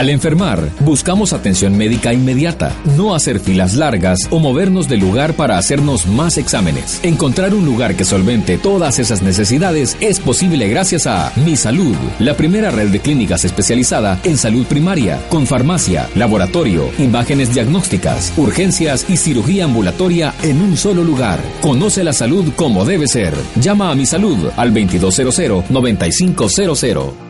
Al enfermar, buscamos atención médica inmediata, no hacer filas largas o movernos del lugar para hacernos más exámenes. Encontrar un lugar que solvente todas esas necesidades es posible gracias a Mi Salud, la primera red de clínicas especializada en salud primaria, con farmacia, laboratorio, imágenes diagnósticas, urgencias y cirugía ambulatoria en un solo lugar. Conoce la salud como debe ser. Llama a Mi Salud al 2200-9500.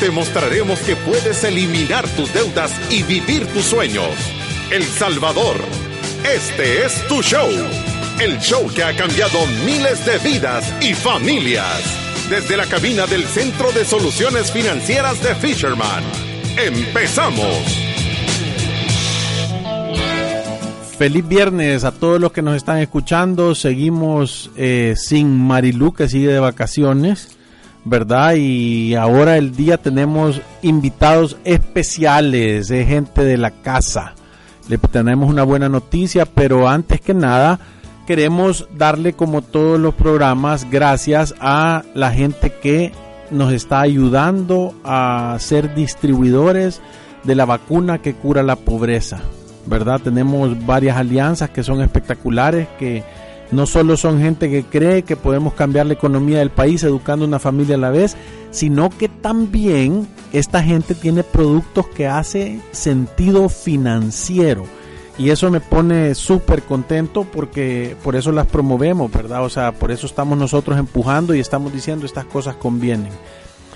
te mostraremos que puedes eliminar tus deudas y vivir tus sueños. El Salvador, este es tu show. El show que ha cambiado miles de vidas y familias. Desde la cabina del Centro de Soluciones Financieras de Fisherman. Empezamos. Feliz viernes a todos los que nos están escuchando. Seguimos eh, sin Marilu que sigue de vacaciones. ¿Verdad? Y ahora el día tenemos invitados especiales, de gente de la casa. Le tenemos una buena noticia, pero antes que nada queremos darle como todos los programas gracias a la gente que nos está ayudando a ser distribuidores de la vacuna que cura la pobreza, ¿verdad? Tenemos varias alianzas que son espectaculares que no solo son gente que cree que podemos cambiar la economía del país educando una familia a la vez, sino que también esta gente tiene productos que hace sentido financiero. Y eso me pone súper contento porque por eso las promovemos, ¿verdad? O sea, por eso estamos nosotros empujando y estamos diciendo estas cosas convienen.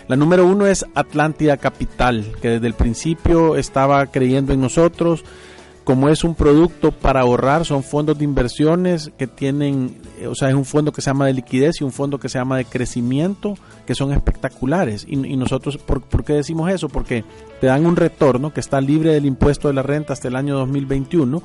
La número uno es Atlántida Capital, que desde el principio estaba creyendo en nosotros, como es un producto para ahorrar, son fondos de inversiones que tienen, eh, o sea, es un fondo que se llama de liquidez y un fondo que se llama de crecimiento, que son espectaculares. Y, nosotros, ¿por, qué decimos eso? Porque te dan un retorno que está libre del impuesto de la renta hasta el año 2021.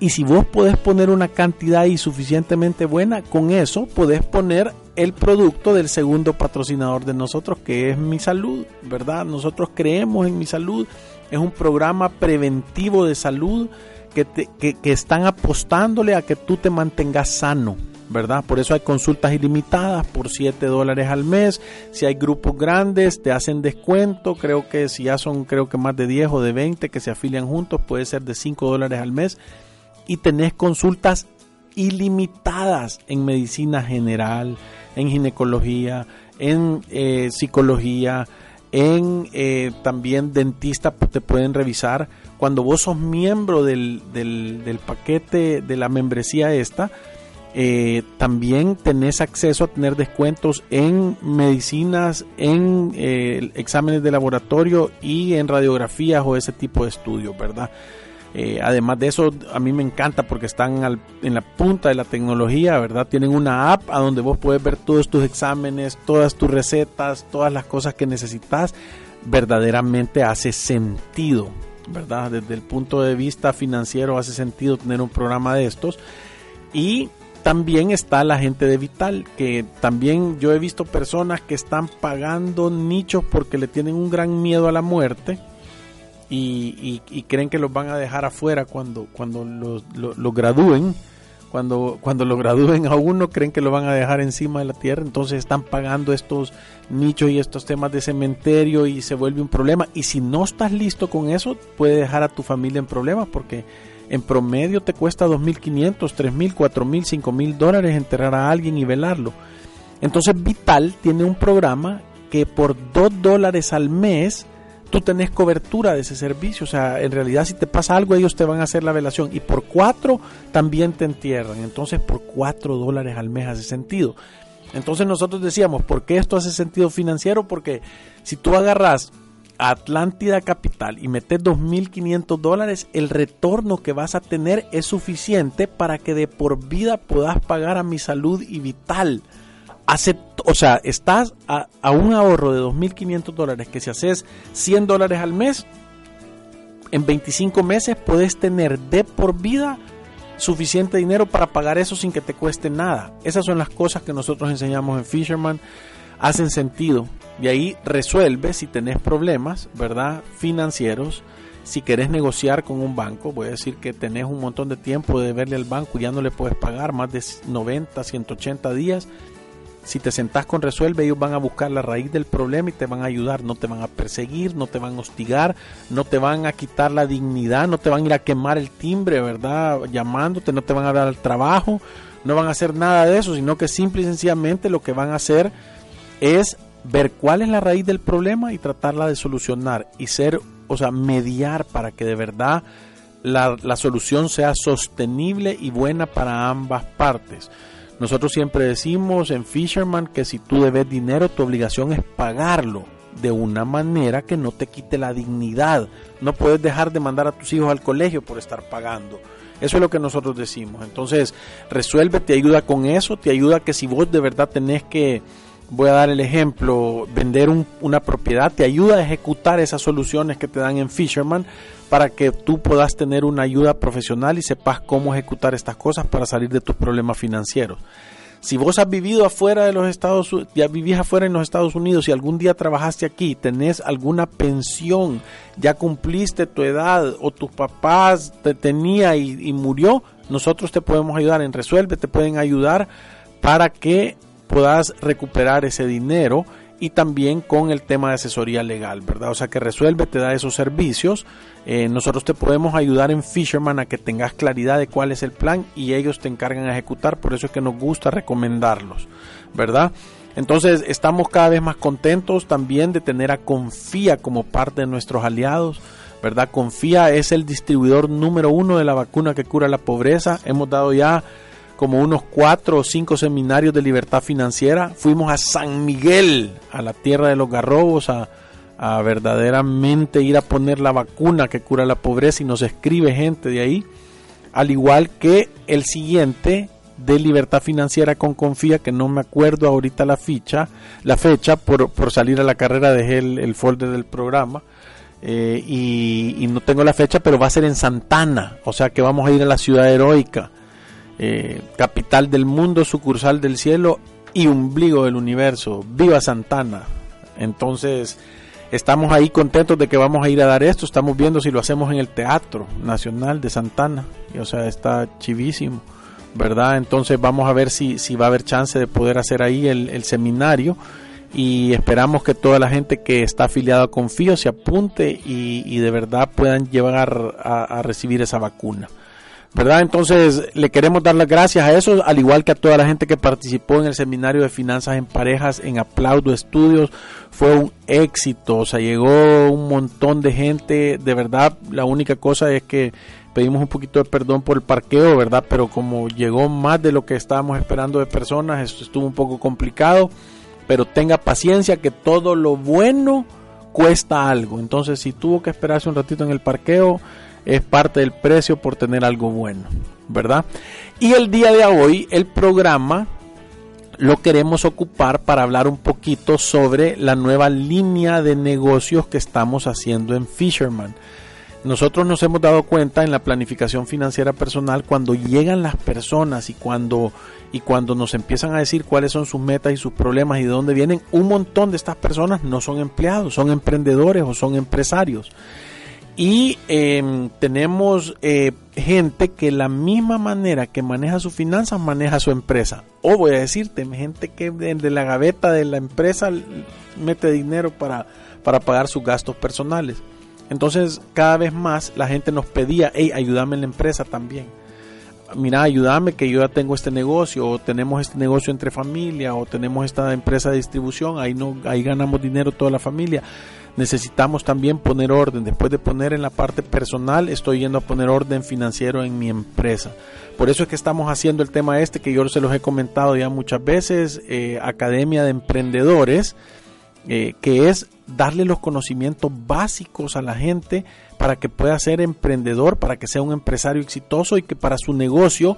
Y si vos podés poner una cantidad y suficientemente buena, con eso podés poner el producto del segundo patrocinador de nosotros, que es Mi Salud, ¿verdad? Nosotros creemos en Mi Salud es un programa preventivo de salud que, que, están apostándole a que tú te mantengas sano. ¿verdad? Por eso hay consultas ilimitadas por 7 dólares al mes. Si hay grupos grandes, te hacen descuento. Creo que si ya son, creo que más de 10 o de 20 que se afilian juntos, puede ser de 5 dólares al mes. Y tenés consultas ilimitadas en medicina general, en ginecología, en eh, psicología, en eh, también dentista te pueden revisar. Cuando vos sos miembro del, del, paquete de la membresía esta, eh, también tenés acceso a tener descuentos en medicinas, en eh, exámenes de laboratorio y en radiografías o ese tipo de estudios, ¿verdad? Eh, además de eso, a mí me encanta porque están en la punta de la tecnología, ¿verdad? Tienen una app a donde vos puedes ver todos tus exámenes, todas tus recetas, todas las cosas que necesitas. Verdaderamente hace sentido, ¿verdad? Desde el punto de vista financiero hace sentido tener un programa de estos. Y también está la gente de Vital, que también yo he visto personas que están pagando nichos porque le tienen un gran miedo a la muerte y, creen que los van a dejar afuera cuando, cuando los, gradúen. Cuando, cuando lo gradúen a uno, creen que lo van a dejar encima de la tierra, entonces están pagando estos nichos y estos temas de cementerio y se vuelve un problema. Y si no estás listo con eso, puede dejar a tu familia en problemas porque en promedio te cuesta 2.500, 3.000, 4.000, 5.000 dólares enterrar a alguien y velarlo. Entonces Vital tiene un programa que por 2 dólares al mes tú tenés cobertura de ese servicio. O sea, en realidad si te pasa algo, ellos te van a hacer la velación. Y por cuatro también te entierran. Entonces por cuatro dólares al mes hace sentido. Entonces nosotros decíamos, ¿por qué esto hace sentido financiero? Porque si tú agarras Atlántida Capital y metes 2.500 dólares, el retorno que vas a tener es suficiente para que de por vida puedas pagar a mi salud y vital o sea, estás a, un ahorro de 2.500 dólares que si haces 100 dólares al mes, en 25 meses puedes tener de por vida suficiente dinero para pagar eso sin que te cueste nada. Esas son las cosas que nosotros enseñamos en Fisherman. Hacen sentido. Y ahí resuelve si tenés problemas, ¿verdad? Financieros. Si querés negociar con un banco, voy a decir que tenés un montón de tiempo de verle al banco y ya no le puedes pagar más de 90, 180 días si te sentás con Resuelve, ellos van a buscar la raíz del problema y te van a ayudar. No te van a perseguir, no te van a hostigar, no te van a quitar la dignidad, no te van a ir a quemar el timbre, ¿verdad? Llamándote, no te van a dar el trabajo, no van a hacer nada de eso, sino que simple y sencillamente lo que van a hacer es ver cuál es la raíz del problema y tratarla de solucionar y ser, o sea, mediar para que de verdad la, la solución sea sostenible y buena para ambas partes. Nosotros siempre decimos en Fisherman que si tú debes dinero, tu obligación es pagarlo de una manera que no te quite la dignidad. No puedes dejar de mandar a tus hijos al colegio por estar pagando. Eso es lo que nosotros decimos. Entonces, resuelve, te ayuda con eso, te ayuda que si vos de verdad tenés que, voy a dar el ejemplo, vender una propiedad, te ayuda a ejecutar esas soluciones que te dan en Fisherman para que tú puedas tener una ayuda profesional y sepas cómo ejecutar estas cosas para salir de tus problemas financieros. Si vos has vivido afuera de los Estados Unidos, ya vivís afuera en los Estados Unidos y algún día trabajaste aquí, tenés alguna pensión, ya cumpliste tu edad o tus papás te tenía y, y murió, nosotros te podemos ayudar en Resuelve, te pueden ayudar para que puedas recuperar ese dinero y también con el tema de asesoría legal, ¿verdad? O sea que resuelve, te da esos servicios. Eh, nosotros te podemos ayudar en Fisherman a que tengas claridad de cuál es el plan y ellos te encargan a ejecutar, por eso es que nos gusta recomendarlos, ¿verdad? Entonces estamos cada vez más contentos también de tener a Confía como parte de nuestros aliados. ¿verdad? Confía es el distribuidor número uno de la vacuna que cura la pobreza. Hemos dado ya como unos cuatro o cinco seminarios de libertad financiera. Fuimos a San Miguel, a la tierra de los garrobos, a, verdaderamente ir a poner la vacuna que cura la pobreza y nos escribe gente de ahí. Al igual que el siguiente de libertad financiera con confía, que no me acuerdo ahorita la ficha, la fecha, por, salir a la carrera dejé el, folder del programa. Eh, y, y, no tengo la fecha, pero va a ser en Santana, o sea que vamos a ir a la ciudad heroica eh, capital del mundo, sucursal del cielo y ombligo del universo. Viva Santana. Entonces, estamos ahí contentos de que vamos a ir a dar esto. Estamos viendo si lo hacemos en el Teatro Nacional de Santana. Y, o sea, está chivísimo, ¿verdad? Entonces, vamos a ver si, si va a haber chance de poder hacer ahí el, seminario. Y esperamos que toda la gente que está afiliada a Confío se apunte y, de verdad puedan llevar a recibir esa vacuna. ¿Verdad? Entonces le queremos dar las gracias a eso, al igual que a toda la gente que participó en el seminario de finanzas en parejas en Aplaudo Estudios. Fue un éxito, o sea, llegó un montón de gente, de verdad, la única cosa es que pedimos un poquito de perdón por el parqueo, ¿verdad? Pero como llegó más de lo que estábamos esperando de personas, esto estuvo un poco complicado, pero tenga paciencia que todo lo bueno cuesta algo. Entonces, si tuvo que esperarse un ratito en el parqueo, es parte del precio por tener algo bueno, ¿verdad? Y el día de hoy el programa lo queremos ocupar para hablar un poquito sobre la nueva línea de negocios que estamos haciendo en Fisherman. Nosotros nos hemos dado cuenta en la planificación financiera personal cuando llegan las personas y cuando y cuando nos empiezan a decir cuáles son sus metas y sus problemas y de dónde vienen, un montón de estas personas no son empleados, son emprendedores o son empresarios. Y em, tenemos eh, gente que la misma manera que maneja sus finanzas maneja su empresa. O voy a decirte, gente que de, la gaveta de la empresa mete dinero para, para pagar sus gastos personales. Entonces cada vez más la gente nos pedía, hey, ayúdame en la empresa también. Mira, ayúdame que yo ya tengo este negocio, o tenemos este negocio entre familia, o tenemos esta empresa de distribución, ahí no, ahí ganamos dinero toda la familia necesitamos también poner orden. Después de poner en la parte personal, estoy yendo a poner orden financiero en mi empresa. Por eso es que estamos haciendo el tema este que yo se los he comentado ya muchas veces, eh, Academia de Emprendedores, eh, que es darle los conocimientos básicos a la gente para que pueda ser emprendedor, para que sea un empresario exitoso y que para su negocio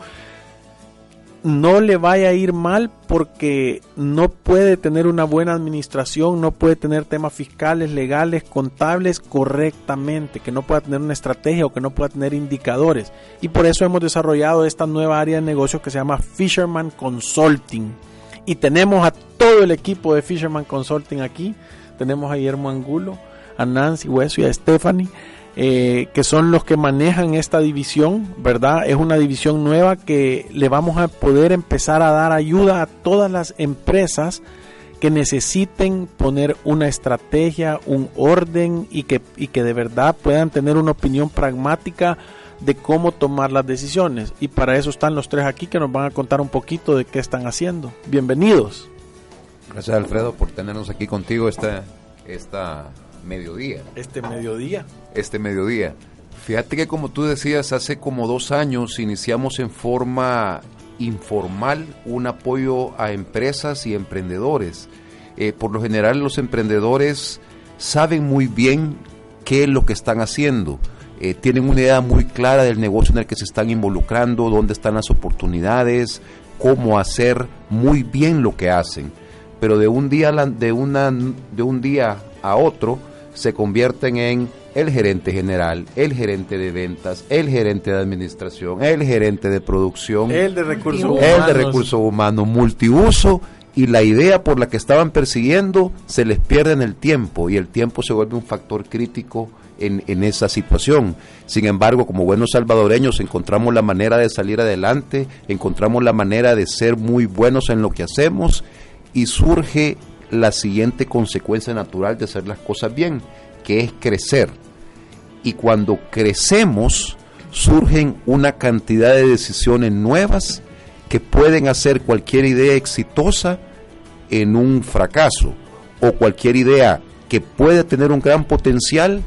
no le vaya a ir mal porque no puede tener una buena administración, no puede tener temas fiscales, legales, contables correctamente, que no pueda tener una estrategia o que no pueda tener indicadores. Y por eso hemos desarrollado esta nueva área de negocios que se llama Fisherman Consulting. Y tenemos a todo el equipo de Fisherman Consulting aquí. Tenemos a Guillermo Angulo, a Nancy Hueso y a Stephanie eh, que son los que manejan esta división, ¿verdad? Es una división nueva que le vamos a poder empezar a dar ayuda a todas las empresas que necesiten poner una estrategia, un orden y que, y que de verdad puedan tener una opinión pragmática de cómo tomar las decisiones. Y para eso están los tres aquí que nos van a contar un poquito de qué están haciendo. Bienvenidos. Gracias Alfredo por tenernos aquí contigo esta, esta mediodía. Este mediodía. Este mediodía. Fíjate que como tú decías, hace como dos años iniciamos en forma informal un apoyo a empresas y emprendedores. Eh, por lo general los emprendedores saben muy bien qué es lo que están haciendo. Eh, tienen una idea muy clara del negocio en el que se están involucrando, dónde están las oportunidades, cómo hacer muy bien lo que hacen. Pero de un día, de una, de un día a otro, se convierten en el gerente general, el gerente de ventas, el gerente de administración, el gerente de producción, el de recursos humanos, el de recursos humanos, multiuso y la idea por la que estaban persiguiendo se les pierde en el tiempo y el tiempo se vuelve un factor crítico en, en, esa situación. Sin embargo, como buenos salvadoreños encontramos la manera de salir adelante, encontramos la manera de ser muy buenos en lo que hacemos y surge la siguiente consecuencia natural de hacer las cosas bien, que es crecer. Y cuando crecemos, surgen una cantidad de decisiones nuevas que pueden hacer cualquier idea exitosa en un fracaso o cualquier idea que puede tener un gran potencial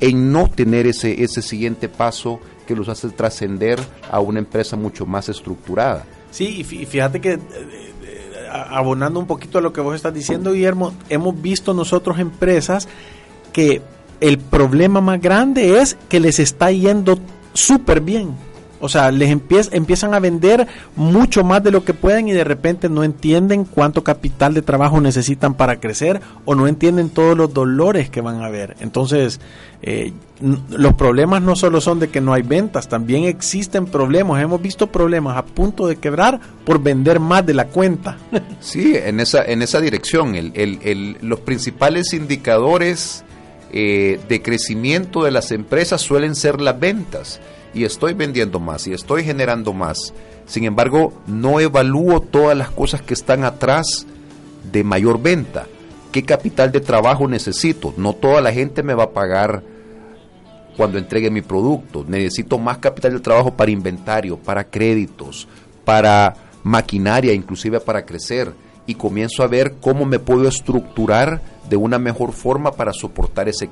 en no tener ese, ese siguiente paso que los hace trascender a una empresa mucho más estructurada. Sí, y fíjate que eh, abonando un poquito a lo que vos estás diciendo, Guillermo, hemos visto nosotros empresas que el problema más grande es que les está yendo súper bien o sea, les empiezan a vender mucho más de lo que pueden y de repente no entienden cuánto capital de trabajo necesitan para crecer o no entienden todos los dolores que van a haber. Entonces, eh, los problemas no solo son de que no hay ventas, también existen problemas. Hemos visto problemas a punto de quebrar por vender más de la cuenta. Sí, en esa, en esa dirección. los principales indicadores eh, de crecimiento de las empresas suelen ser las ventas y estoy vendiendo más y estoy generando más. Sin embargo, no evalúo todas las cosas que están atrás de mayor venta. ¿Qué capital de trabajo necesito? No toda la gente me va a pagar cuando entregue mi producto. Necesito más capital de trabajo para inventario, para créditos, para maquinaria, inclusive para crecer. Y comienzo a ver cómo me puedo estructurar de una mejor forma para soportar ese,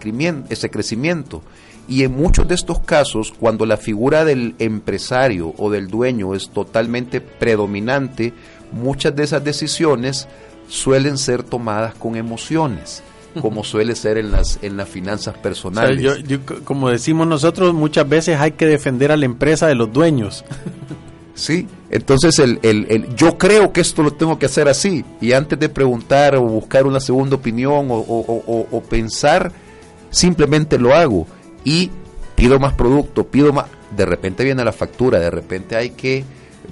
ese crecimiento. Y en muchos de estos casos, cuando la figura del empresario o del dueño es totalmente predominante, muchas de esas decisiones suelen ser tomadas con emociones como suele ser en las en las finanzas personales. como decimos nosotros, muchas veces hay que defender a la empresa de los dueños. Sí, entonces el, el, yo creo que esto lo tengo que hacer así y antes de preguntar o buscar una segunda opinión o, o pensar, simplemente lo hago y pido más producto, pido más, de repente viene la factura, de repente hay que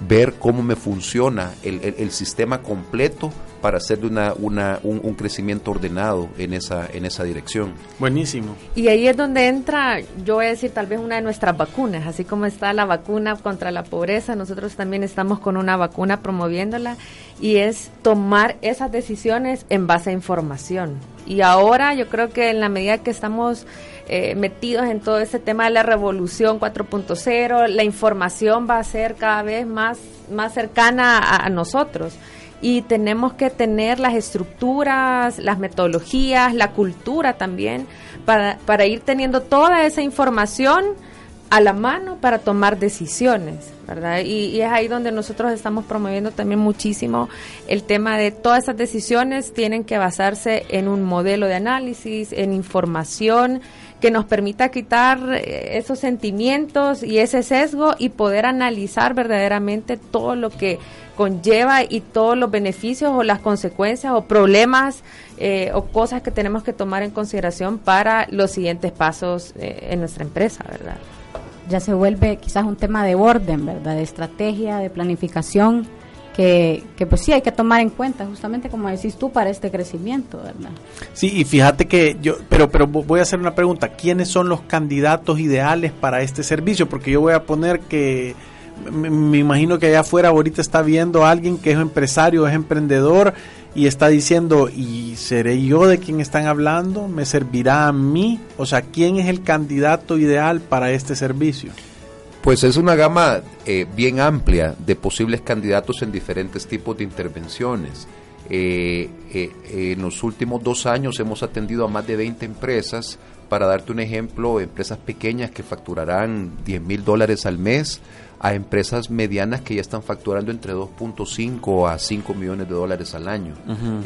ver cómo me funciona el, el, sistema completo para hacer una, una, un, crecimiento ordenado en esa, en esa dirección. Buenísimo. Y ahí es donde entra, yo voy a decir, tal vez una de nuestras vacunas, así como está la vacuna contra la pobreza, nosotros también estamos con una vacuna promoviéndola y es tomar esas decisiones en base a información. Y ahora yo creo que en la medida que estamos eh, metidos en todo ese tema de la revolución 4.0, la información va a ser cada vez más, más cercana a, nosotros y tenemos que tener las estructuras, las metodologías, la cultura también para, para ir teniendo toda esa información a la mano para tomar decisiones, ¿verdad? Y, y, es ahí donde nosotros estamos promoviendo también muchísimo el tema de todas esas decisiones tienen que basarse en un modelo de análisis, en información que nos permita quitar eh, esos sentimientos y ese sesgo y poder analizar verdaderamente todo lo que conlleva y todos los beneficios o las consecuencias o problemas eh, o cosas que tenemos que tomar en consideración para los siguientes pasos eh, en nuestra empresa, ¿verdad? Ya se vuelve quizás un tema de orden, ¿verdad? De estrategia, de planificación que, pues sí hay que tomar en cuenta, justamente como decís tú, para este crecimiento, ¿verdad? Sí, y fíjate que yo, pero, pero voy a hacer una pregunta, ¿quiénes son los candidatos ideales para este servicio? Porque yo voy a poner que, me, imagino que allá afuera ahorita está viendo a alguien que es empresario, es emprendedor y está diciendo, ¿y seré yo de quien están hablando? ¿Me servirá a mí? O sea, ¿quién es el candidato ideal para este servicio? Pues es una gama eh, bien amplia de posibles candidatos en diferentes tipos de intervenciones. Eh, eh, en los últimos dos años hemos atendido a más de 20 empresas. Para darte un ejemplo, empresas pequeñas que facturarán 10 mil dólares al mes a empresas medianas que ya están facturando entre 2.5 a 5 millones de dólares al año.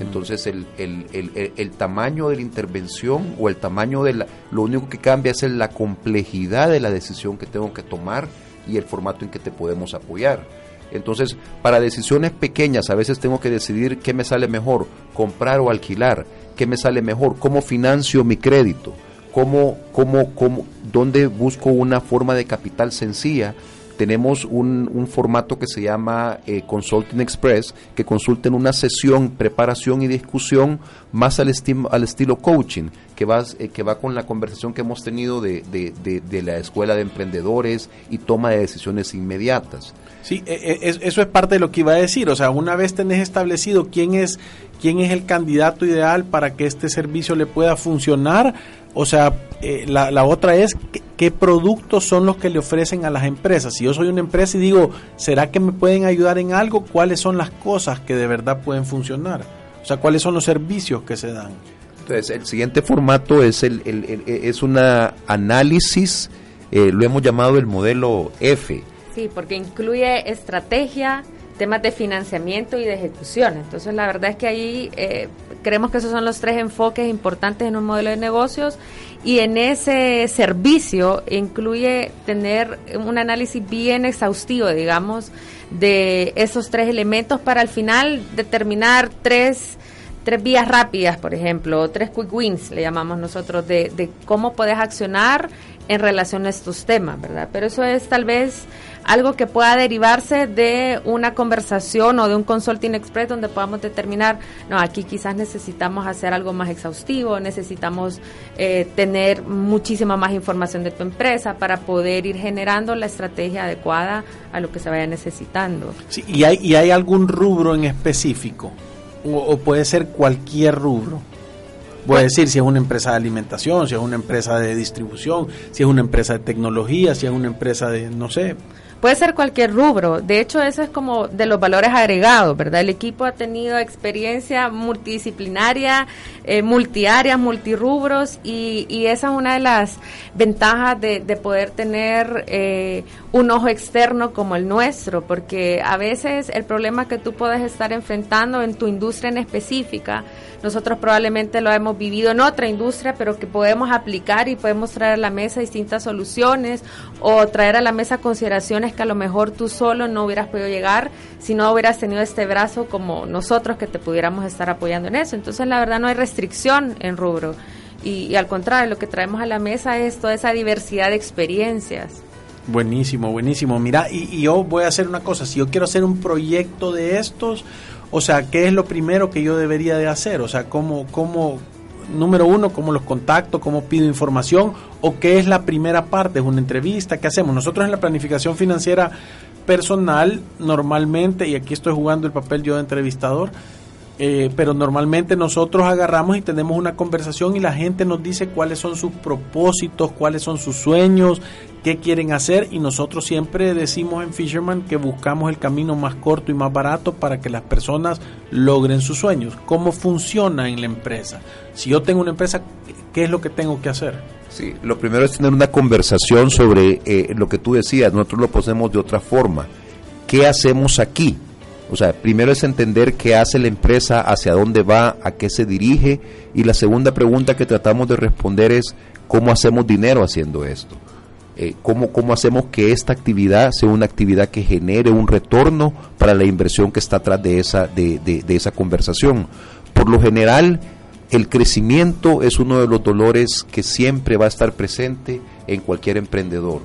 Entonces el, el, el, el, tamaño de la intervención o el tamaño de la... Lo único que cambia es la complejidad de la decisión que tengo que tomar y el formato en que te podemos apoyar. Entonces, para decisiones pequeñas, a veces tengo que decidir qué me sale mejor, comprar o alquilar, qué me sale mejor, cómo financio mi crédito, cómo, cómo, cómo, dónde busco una forma de capital sencilla tenemos un, un formato que se llama eh, Consulting Express, que consulta en una sesión, preparación y discusión más al, estilo coaching, que va, eh, que va con la conversación que hemos tenido de, de, de, la escuela de emprendedores y toma de decisiones inmediatas. Sí, e, e, eso es parte de lo que iba a decir. O sea, una vez tenés establecido quién es, quién es el candidato ideal para que este servicio le pueda funcionar, o sea, eh, la, la, otra es ¿qué, productos son los que le ofrecen a las empresas. Si yo soy una empresa y digo, ¿será que me pueden ayudar en algo? ¿Cuáles son las cosas que de verdad pueden funcionar? O sea, ¿cuáles son los servicios que se dan? Entonces, el siguiente formato es, el, el, es una análisis, eh, lo hemos llamado el modelo F. Sí, porque incluye estrategia, temas de financiamiento y de ejecución. Entonces, la verdad es que ahí eh, creemos que esos son los tres enfoques importantes en un modelo de negocios y en ese servicio incluye tener un análisis bien exhaustivo, digamos, de esos tres elementos para al final determinar tres tres vías rápidas, por ejemplo, tres quick wins, le llamamos nosotros, de, de cómo puedes accionar en relación a estos temas, ¿verdad? Pero eso es tal vez algo que pueda derivarse de una conversación o de un consulting express donde podamos determinar, no, aquí quizás necesitamos hacer algo más exhaustivo, necesitamos eh, tener muchísima más información de tu empresa para poder ir generando la estrategia adecuada a lo que se vaya necesitando. Sí, ¿y, hay, ¿Y hay algún rubro en específico? o, puede ser cualquier rubro? Voy a decir si es una empresa de alimentación, si es una empresa de distribución, si es una empresa de tecnología, si es una empresa de, no sé, Puede ser cualquier rubro. De hecho, eso es como de los valores agregados, ¿verdad? El equipo ha tenido experiencia multidisciplinaria, eh, multiáreas, multirubros, y, y esa es una de las ventajas de, de poder tener eh, un ojo externo como el nuestro, porque a veces el problema que tú puedes estar enfrentando en tu industria en específica, nosotros probablemente lo hemos vivido en otra industria, pero que podemos aplicar y podemos traer a la mesa distintas soluciones o traer a la mesa consideraciones que a lo mejor tú solo no hubieras podido llegar si no hubieras tenido este brazo como nosotros que te pudiéramos estar apoyando en eso. Entonces, la verdad, no hay restricción en rubro. Y, al contrario, lo que traemos a la mesa es toda esa diversidad de experiencias. Buenísimo, buenísimo. Mira, y, y, yo voy a hacer una cosa, si yo quiero hacer un proyecto de estos, o sea, ¿qué es lo primero que yo debería de hacer? O sea, ¿cómo, cómo, número uno, cómo los contacto, cómo pido información? ¿O qué es la primera parte? ¿Es una entrevista? ¿Qué hacemos? Nosotros en la planificación financiera personal, normalmente, y aquí estoy jugando el papel yo de entrevistador, eh, pero normalmente nosotros agarramos y tenemos una conversación y la gente nos dice cuáles son sus propósitos, cuáles son sus sueños, qué quieren hacer y nosotros siempre decimos en Fisherman que buscamos el camino más corto y más barato para que las personas logren sus sueños. ¿Cómo funciona en la empresa? Si yo tengo una empresa, ¿qué es lo que tengo que hacer? Sí, lo primero es tener una conversación sobre eh, lo que tú decías, nosotros lo ponemos de otra forma. ¿Qué hacemos aquí? O sea, primero es entender qué hace la empresa, hacia dónde va, a qué se dirige. Y la segunda pregunta que tratamos de responder es cómo hacemos dinero haciendo esto. Eh, cómo, cómo hacemos que esta actividad sea una actividad que genere un retorno para la inversión que está atrás de esa, de, de esa conversación. Por lo general, el crecimiento es uno de los dolores que siempre va a estar presente en cualquier emprendedor.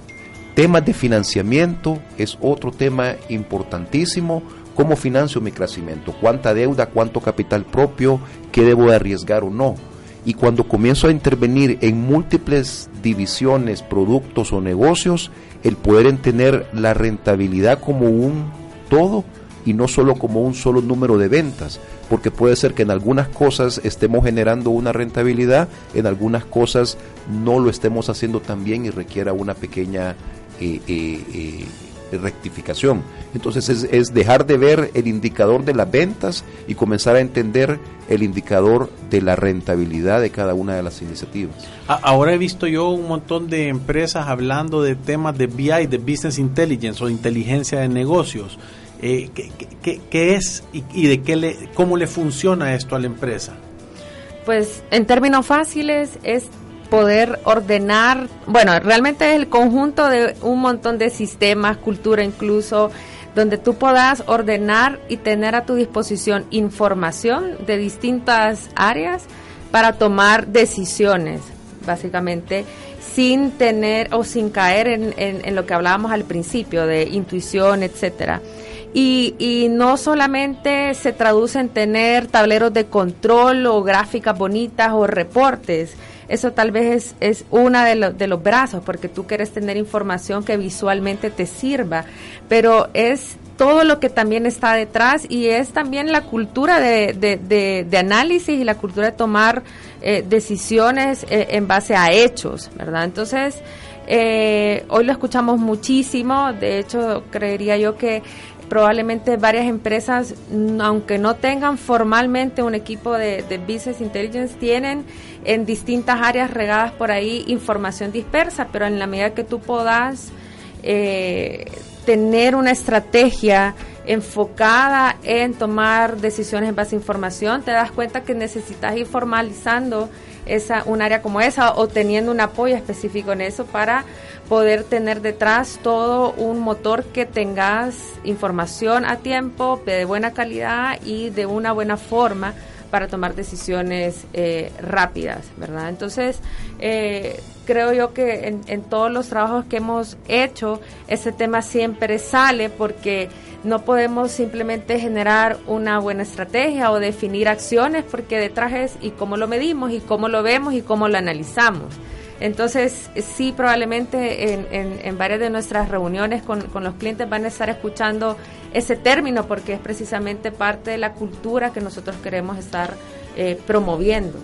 Temas de financiamiento es otro tema importantísimo ¿Cómo financio mi crecimiento? ¿Cuánta deuda? ¿Cuánto capital propio? ¿Qué debo de arriesgar o no? Y cuando comienzo a intervenir en múltiples divisiones, productos o negocios, el poder entender la rentabilidad como un todo y no solo como un solo número de ventas, porque puede ser que en algunas cosas estemos generando una rentabilidad, en algunas cosas no lo estemos haciendo tan bien y requiera una pequeña eh, eh, eh, rectificación. Entonces es, dejar de ver el indicador de las ventas y comenzar a entender el indicador de la rentabilidad de cada una de las iniciativas. Ahora he visto yo un montón de empresas hablando de temas de BI, de Business Intelligence o inteligencia de negocios. Eh, ¿qué, es y, de qué le, cómo le funciona esto a la empresa? Pues en términos fáciles es poder ordenar, bueno, realmente es el conjunto de un montón de sistemas, cultura incluso, donde tú puedas ordenar y tener a tu disposición información de distintas áreas para tomar decisiones, básicamente, sin tener o sin caer en, en, lo que hablábamos al principio de intuición, etcétera. Y, y, no solamente se traduce en tener tableros de control o gráficas bonitas o reportes, eso tal vez es, es una de, de los brazos, porque tú quieres tener información que visualmente te sirva, pero es todo lo que también está detrás y es también la cultura de, de, análisis y la cultura de tomar eh, decisiones eh, en base a hechos, ¿verdad? Entonces, eh, hoy lo escuchamos muchísimo, de hecho, creería yo que probablemente varias empresas, aunque no tengan formalmente un equipo de, Business Intelligence, tienen en distintas áreas regadas por ahí información dispersa, pero en la medida que tú puedas eh, tener una estrategia enfocada en tomar decisiones en base a información, te das cuenta que necesitas ir formalizando esa, un área como esa o teniendo un apoyo específico en eso para poder tener detrás todo un motor que tengas información a tiempo, de buena calidad y de una buena forma para tomar decisiones eh, rápidas, ¿verdad? Entonces, eh, creo yo que en, en, todos los trabajos que hemos hecho, ese tema siempre sale porque no podemos simplemente generar una buena estrategia o definir acciones porque detrás es y cómo lo medimos y cómo lo vemos y cómo lo analizamos. Entonces, sí, probablemente en, en, varias de nuestras reuniones con, los clientes van a estar escuchando ese término porque es precisamente parte de la cultura que nosotros queremos estar eh, promoviendo.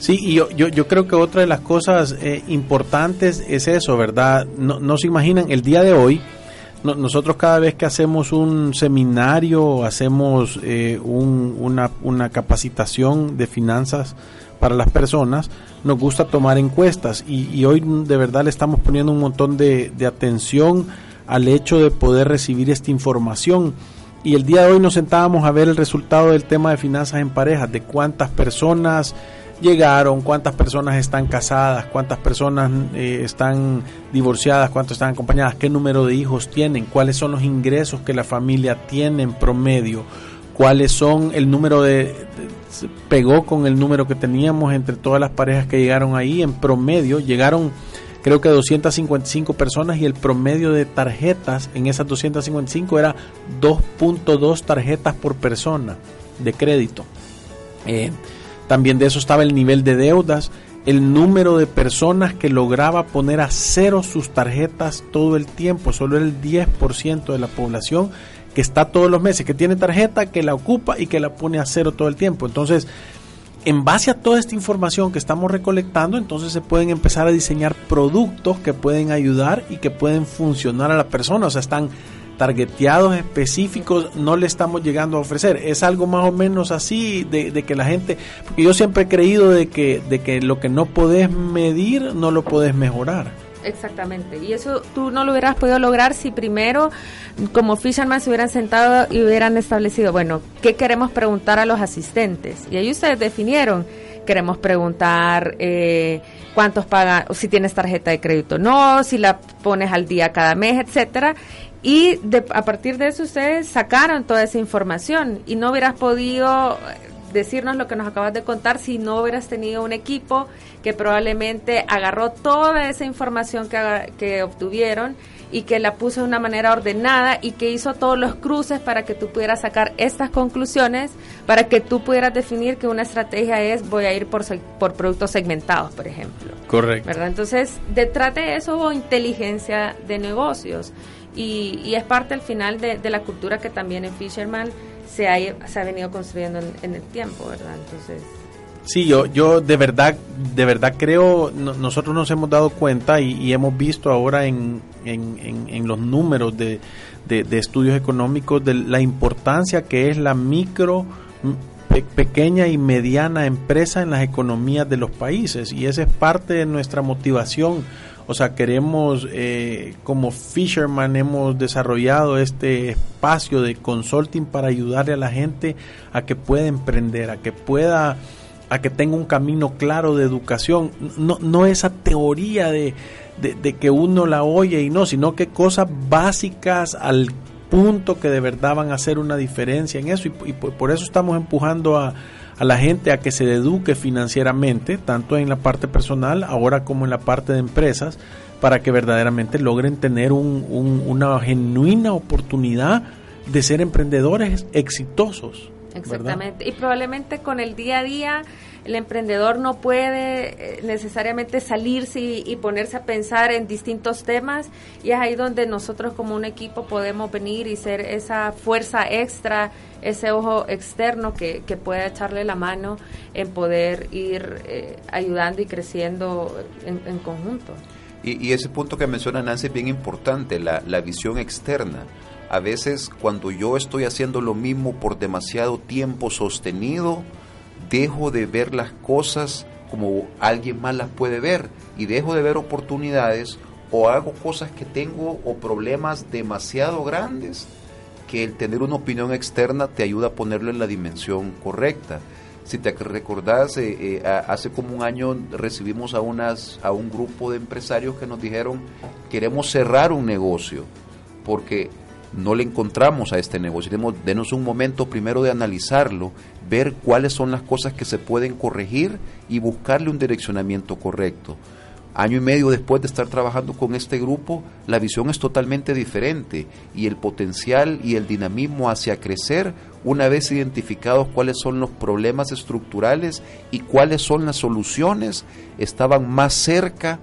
Sí, y yo, yo, yo, creo que otra de las cosas eh, importantes es eso, ¿verdad? No, no se imaginan, el día de hoy, nosotros cada vez que hacemos un seminario, hacemos eh, una, una capacitación de finanzas para las personas, nos gusta tomar encuestas y, hoy de verdad le estamos poniendo un montón de, atención al hecho de poder recibir esta información. Y el día de hoy nos sentábamos a ver el resultado del tema de finanzas en parejas, de cuántas personas llegaron, cuántas personas están casadas, cuántas personas eh, están divorciadas, cuántas están acompañadas, qué número de hijos tienen, cuáles son los ingresos que la familia tiene en promedio, cuáles son el número de, pegó con el número que teníamos entre todas las parejas que llegaron ahí en promedio llegaron creo que 255 personas y el promedio de tarjetas en esas 255 era 2.2 tarjetas por persona de crédito. Eh, también de eso estaba el nivel de deudas el número de personas que lograba poner a cero sus tarjetas todo el tiempo, solo el 10% de la población que está todos los meses, que tiene tarjeta, que la ocupa y que la pone a cero todo el tiempo. Entonces, en base a toda esta información que estamos recolectando, entonces se pueden empezar a diseñar productos que pueden ayudar y que pueden funcionar a la persona. O sea, están targeteados específicos, no le estamos llegando a ofrecer. Es algo más o menos así de, de, que la gente, porque yo siempre he creído de que, de que lo que no podés medir, no lo podés mejorar. Exactamente. Y eso tú no lo hubieras podido lograr si primero, como Fisherman, se hubieran sentado y hubieran establecido, bueno, ¿qué queremos preguntar a los asistentes? Y ahí ustedes definieron. Queremos preguntar eh, cuántos pagan, si tienes tarjeta de crédito no, si la pones al día cada mes, etcétera. Y de, a partir de eso ustedes sacaron toda esa información y no hubieras podido decirnos lo que nos acabas de contar si no hubieras tenido un equipo que probablemente agarró toda esa información que, que obtuvieron y que la puso de una manera ordenada y que hizo todos los cruces para que tú pudieras sacar estas conclusiones, para que tú pudieras definir que una estrategia es voy a ir por, por productos segmentados, por ejemplo. Correcto. ¿verdad? Entonces, detrás de eso hubo inteligencia de negocios y, y es parte al final de, de la cultura que también en Fisherman se ha, venido construyendo en, el tiempo, ¿verdad? Entonces... Sí, yo, yo de verdad, de verdad creo, nosotros nos hemos dado cuenta y, hemos visto ahora en, en, los números de, de, estudios económicos de la importancia que es la micro, pequeña y mediana empresa en las economías de los países y esa es parte de nuestra motivación o sea, queremos, eh, como Fisherman, hemos desarrollado este espacio de consulting para ayudarle a la gente a que pueda emprender, a que pueda, a que tenga un camino claro de educación. No, no esa teoría de, de, que uno la oye y no, sino que cosas básicas al punto que de verdad van a hacer una diferencia en eso y por eso estamos empujando a a la gente a que se eduque financieramente, tanto en la parte personal, ahora como en la parte de empresas, para que verdaderamente logren tener una genuina oportunidad de ser emprendedores exitosos. Exactamente. Y probablemente con el día a día el emprendedor no puede eh, necesariamente salirse y, ponerse a pensar en distintos temas y es ahí donde nosotros como un equipo podemos venir y ser esa fuerza extra, ese ojo externo que, que pueda echarle la mano en poder ir eh, ayudando y creciendo en, conjunto. Y, ese punto que menciona Nancy es bien importante, la, la visión externa. A veces cuando yo estoy haciendo lo mismo por demasiado tiempo sostenido, dejo de ver las cosas como alguien más las puede ver y dejo de ver oportunidades o hago cosas que tengo o problemas demasiado grandes que el tener una opinión externa te ayuda a ponerlo en la dimensión correcta. Si te recordás, eh, eh, hace como un año recibimos a, unas, a un grupo de empresarios que nos dijeron, queremos cerrar un negocio, porque no le encontramos a este negocio. denos un momento primero de analizarlo, ver cuáles son las cosas que se pueden corregir y buscarle un direccionamiento correcto. Año y medio después de estar trabajando con este grupo, la visión es totalmente diferente y el potencial y el dinamismo hacia crecer, una vez identificados cuáles son los problemas estructurales y cuáles son las soluciones, estaban más cerca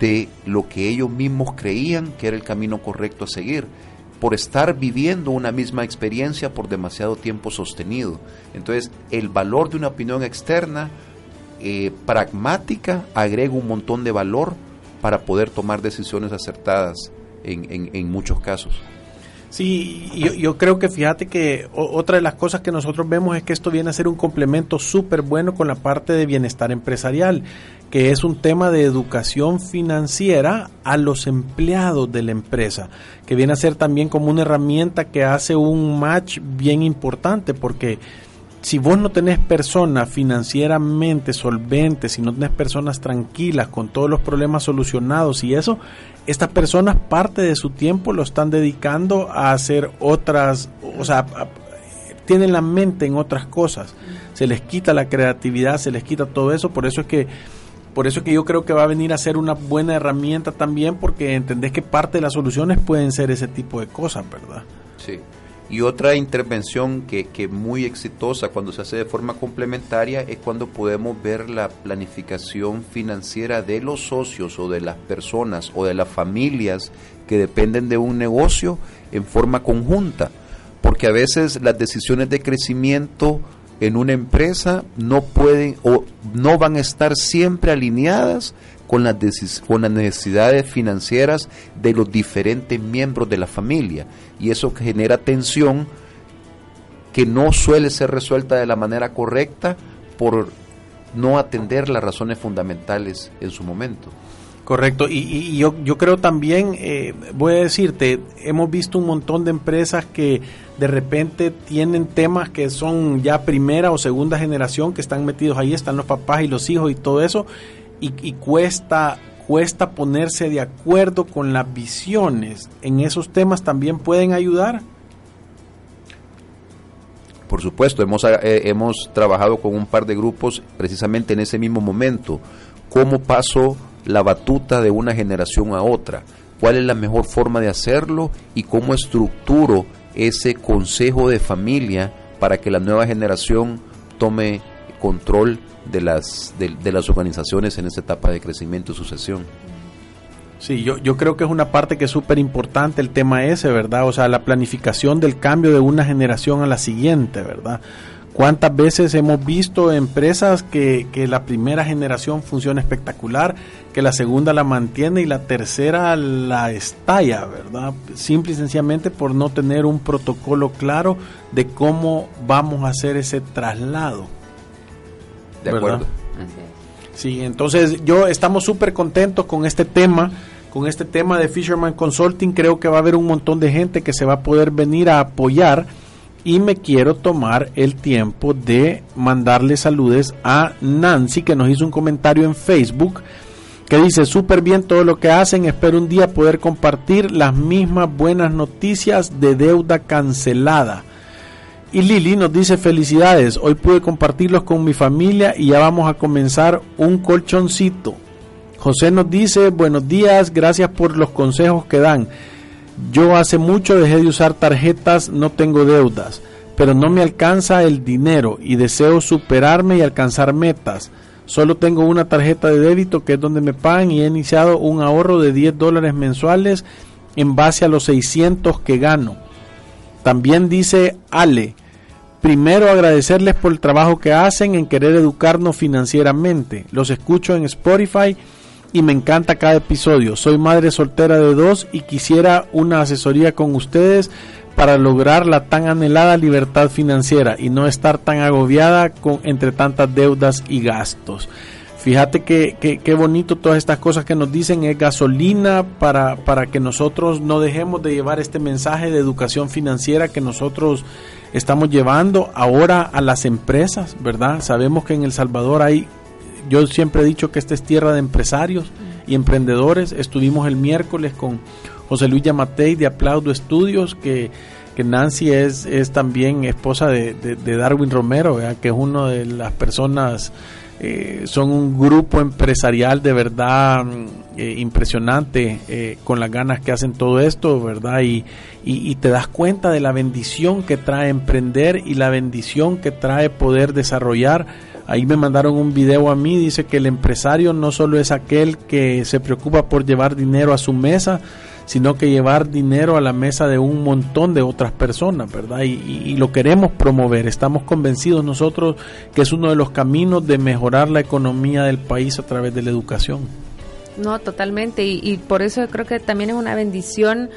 de lo que ellos mismos creían que era el camino correcto a seguir por estar viviendo una misma experiencia por demasiado tiempo sostenido. Entonces, el valor de una opinión externa eh, pragmática agrega un montón de valor para poder tomar decisiones acertadas en, en, muchos casos. Sí, yo, yo, creo que fíjate que otra de las cosas que nosotros vemos es que esto viene a ser un complemento súper bueno con la parte de bienestar empresarial que es un tema de educación financiera a los empleados de la empresa, que viene a ser también como una herramienta que hace un match bien importante, porque si vos no tenés personas financieramente solventes, si no tenés personas tranquilas con todos los problemas solucionados y eso, estas personas parte de su tiempo lo están dedicando a hacer otras, o sea, tienen la mente en otras cosas. Se les quita la creatividad, se les quita todo eso, por eso es que por eso es que yo creo que va a venir a ser una buena herramienta también porque entendés que parte de las soluciones pueden ser ese tipo de cosas, ¿verdad? Sí. Y otra intervención que, que muy exitosa cuando se hace de forma complementaria es cuando podemos ver la planificación financiera de los socios o de las personas o de las familias que dependen de un negocio en forma conjunta. Porque a veces las decisiones de crecimiento en una empresa no pueden o no van a estar siempre alineadas con las, con las necesidades financieras de los diferentes miembros de la familia y eso genera tensión que no suele ser resuelta de la manera correcta por no atender las razones fundamentales en su momento. Correcto, y, yo, yo creo también, eh, voy a decirte, hemos visto un montón de empresas que de repente tienen temas que son ya primera o segunda generación que están metidos ahí, están los papás y los hijos y todo eso, y, cuesta cuesta ponerse de acuerdo con las visiones en esos temas también pueden ayudar por supuesto, hemos, eh, hemos trabajado con un par de grupos precisamente en ese mismo momento. ¿Cómo paso la batuta de una generación a otra? ¿Cuál es la mejor forma de hacerlo? ¿Y cómo estructuro ese consejo de familia para que la nueva generación tome control de las, de las organizaciones en esta etapa de crecimiento y sucesión? Sí, yo, yo creo que es una parte que es súper importante el tema ese, ¿verdad? O sea, la planificación del cambio de una generación a la siguiente, ¿verdad? ¿Cuántas veces hemos visto empresas que, que la primera generación funciona espectacular, que la segunda la mantiene y la tercera la estalla, ¿verdad? Simple y sencillamente por no tener un protocolo claro de cómo vamos a hacer ese traslado. De acuerdo. Sí, entonces yo estamos súper contentos con este tema con este tema de Fisherman Consulting. Creo que va a haber un montón de gente que se va a poder venir a apoyar y me quiero tomar el tiempo de mandarle saludes a Nancy que nos hizo un comentario en Facebook que dice súper bien todo lo que hacen, espero un día poder compartir las mismas buenas noticias de deuda cancelada. Y Lili nos dice felicidades, hoy pude compartirlos con mi familia y ya vamos a comenzar un colchoncito. José nos dice, buenos días, gracias por los consejos que dan. Yo hace mucho dejé de usar tarjetas, no tengo deudas, pero no me alcanza el dinero y deseo superarme y alcanzar metas. Solo tengo una tarjeta de débito que es donde me pagan y he iniciado un ahorro de 10 dólares mensuales en base a los 600 que gano. También dice Ale, primero agradecerles por el trabajo que hacen en querer educarnos financieramente. Los escucho en Spotify y me encanta cada episodio. Soy madre soltera de dos y quisiera una asesoría con ustedes para lograr la tan anhelada libertad financiera y no estar tan agobiada con entre tantas deudas y gastos. Fíjate que, que, bonito todas estas cosas que nos dicen es gasolina para, para que nosotros no dejemos de llevar este mensaje de educación financiera que nosotros estamos llevando ahora a las empresas, ¿verdad? Sabemos que en El Salvador hay yo siempre he dicho que esta es tierra de empresarios y emprendedores. Estuvimos el miércoles con José Luis Yamatei de Aplaudo Estudios, que, Nancy es, es también esposa de, Darwin Romero, que es una de las personas, eh, son un grupo empresarial de verdad eh, impresionante, eh, con las ganas que hacen todo esto, ¿verdad? Y, y te das cuenta de la bendición que trae emprender y la bendición que trae poder desarrollar Ahí me mandaron un video a mí, dice que el empresario no solo es aquel que se preocupa por llevar dinero a su mesa, sino que llevar dinero a la mesa de un montón de otras personas, ¿verdad? Y, lo queremos promover. Estamos convencidos nosotros que es uno de los caminos de mejorar la economía del país a través de la educación. No, totalmente. Y, y por eso creo que también es una bendición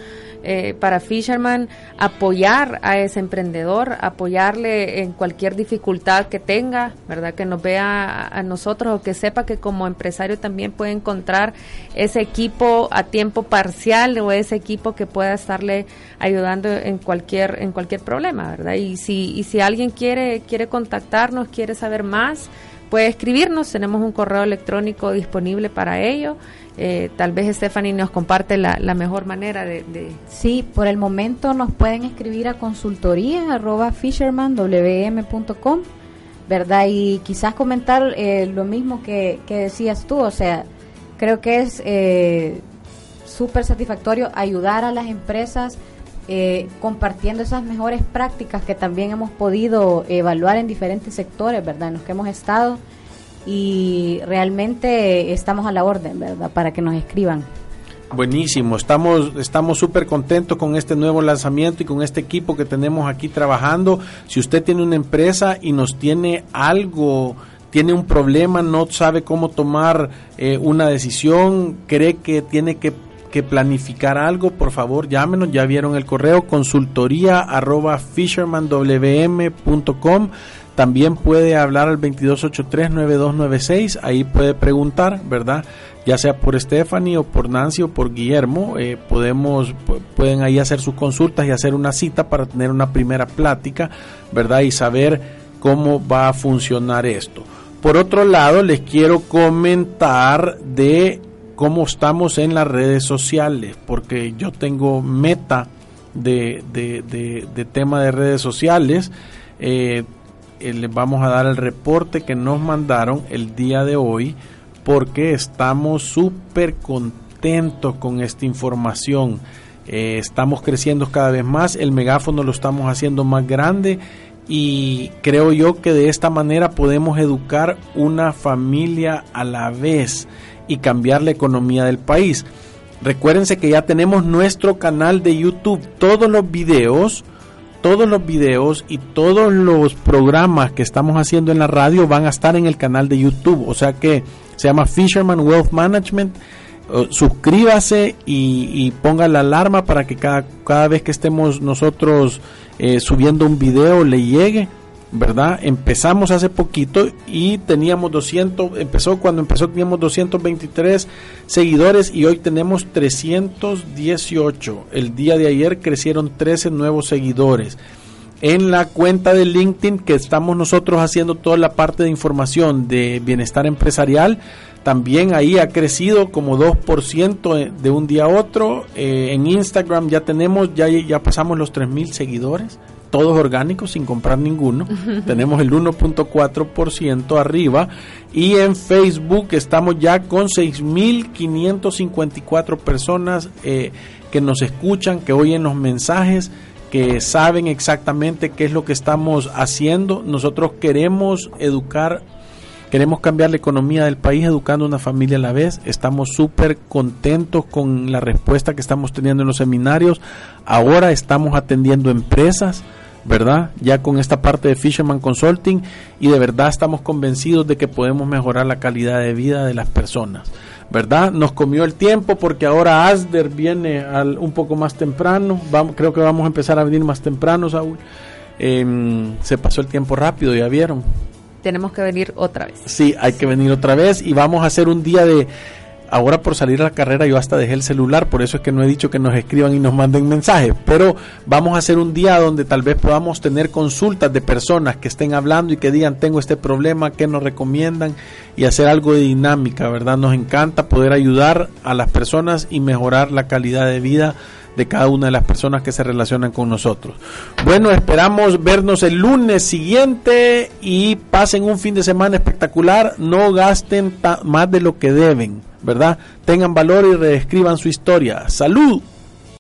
eh, para Fisherman apoyar a ese emprendedor, apoyarle en cualquier dificultad que tenga, ¿verdad? Que nos vea a nosotros o que sepa que como empresario también puede encontrar ese equipo a tiempo parcial o ese equipo que pueda estarle ayudando en cualquier en cualquier problema, ¿verdad? Y si y si alguien quiere quiere contactarnos, quiere saber más, puede escribirnos, tenemos un correo electrónico disponible para ello. Eh, tal vez Stephanie nos comparte la, mejor manera de, Sí, por el momento nos pueden escribir a consultoría arroba fishermanwm.com, ¿verdad? Y quizás comentar eh, lo mismo que, decías tú, o sea, creo que es eh, súper satisfactorio ayudar a las empresas compartiendo esas mejores prácticas que también hemos podido evaluar en diferentes sectores, ¿verdad? En los que hemos estado y realmente estamos a la orden, ¿verdad? Para que nos escriban. Buenísimo, estamos estamos súper contentos con este nuevo lanzamiento y con este equipo que tenemos aquí trabajando. Si usted tiene una empresa y nos tiene algo, tiene un problema, no sabe cómo tomar eh, una decisión, cree que tiene que que planificar algo, por favor llámenos, ya vieron el correo consultoría arroba fishermanwm.com. También puede hablar al 2283-9296, ahí puede preguntar, ¿verdad? Ya sea por Stephanie o por Nancy o por Guillermo, eh, podemos, pueden ahí hacer sus consultas y hacer una cita para tener una primera plática, ¿verdad? Y saber cómo va a funcionar esto. Por otro lado, les quiero comentar de cómo estamos en las redes sociales, porque yo tengo meta de, de, tema de redes sociales. Eh, eh, les vamos a dar el reporte que nos mandaron el día de hoy, porque estamos súper contentos con esta información. Eh, estamos creciendo cada vez más, el megáfono lo estamos haciendo más grande y creo yo que de esta manera podemos educar una familia a la vez y cambiar la economía del país. Recuérdense que ya tenemos nuestro canal de YouTube, todos los videos, todos los videos y todos los programas que estamos haciendo en la radio van a estar en el canal de YouTube, o sea que se llama Fisherman Wealth Management. suscríbase y, ponga la alarma para que cada, cada vez que estemos nosotros eh, subiendo un video le llegue ¿verdad? Empezamos hace poquito y teníamos 200, empezó cuando empezó teníamos 223 seguidores y hoy tenemos 318. El día de ayer crecieron 13 nuevos seguidores. En la cuenta de LinkedIn que estamos nosotros haciendo toda la parte de información de bienestar empresarial, también ahí ha crecido como 2% de un día a otro. Eh, en Instagram ya tenemos, ya, ya pasamos los 3.000 seguidores todos orgánicos sin comprar ninguno. Tenemos el 1.4% arriba. Y en Facebook estamos ya con 6.554 personas eh, que nos escuchan, que oyen los mensajes que saben exactamente qué es lo que estamos haciendo. Nosotros queremos educar, queremos cambiar la economía del país educando una familia a la vez. Estamos súper contentos con la respuesta que estamos teniendo en los seminarios. Ahora estamos atendiendo empresas ¿verdad? Ya con esta parte de Fisherman Consulting y de verdad estamos convencidos de que podemos mejorar la calidad de vida de las personas, ¿verdad? Nos comió el tiempo porque ahora Asder viene al, un poco más temprano, vamos, creo que vamos a empezar a venir más temprano, Saúl. Em, se pasó el tiempo rápido, ya vieron. Tenemos que venir otra vez. Sí, hay que venir otra vez y vamos a hacer un día de Ahora por salir a la carrera yo hasta dejé el celular, por eso es que no he dicho que nos escriban y nos manden mensajes, pero vamos a hacer un día donde tal vez podamos tener consultas de personas que estén hablando y que digan tengo este problema, qué nos recomiendan y hacer algo de dinámica, ¿verdad? Nos encanta poder ayudar a las personas y mejorar la calidad de vida de cada una de las personas que se relacionan con nosotros. Bueno, esperamos vernos el lunes siguiente y pasen un fin de semana espectacular. No gasten más de lo que deben. ¿Verdad? Tengan valor y reescriban su historia. ¡Salud!